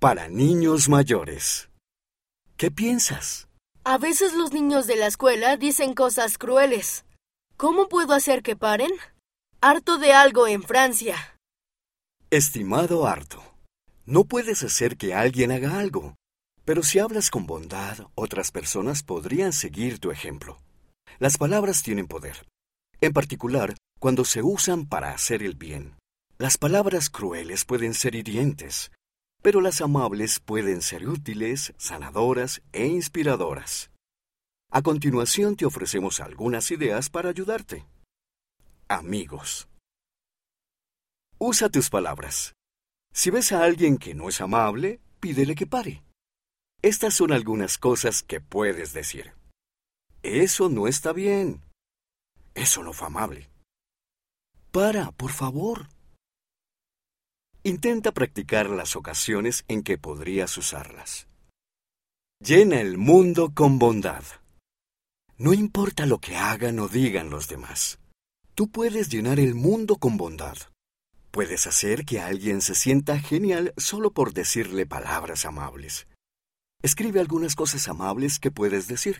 Para niños mayores. ¿Qué piensas? A veces los niños de la escuela dicen cosas crueles. ¿Cómo puedo hacer que paren? Harto de algo en Francia. Estimado Harto, no puedes hacer que alguien haga algo, pero si hablas con bondad, otras personas podrían seguir tu ejemplo. Las palabras tienen poder, en particular cuando se usan para hacer el bien. Las palabras crueles pueden ser hirientes, pero las amables pueden ser útiles, sanadoras e inspiradoras. A continuación te ofrecemos algunas ideas para ayudarte. Amigos. Usa tus palabras. Si ves a alguien que no es amable, pídele que pare. Estas son algunas cosas que puedes decir. Eso no está bien. Eso no fue amable. Para, por favor. Intenta practicar las ocasiones en que podrías usarlas. Llena el mundo con bondad. No importa lo que hagan o digan los demás. Tú puedes llenar el mundo con bondad. Puedes hacer que alguien se sienta genial solo por decirle palabras amables. Escribe algunas cosas amables que puedes decir.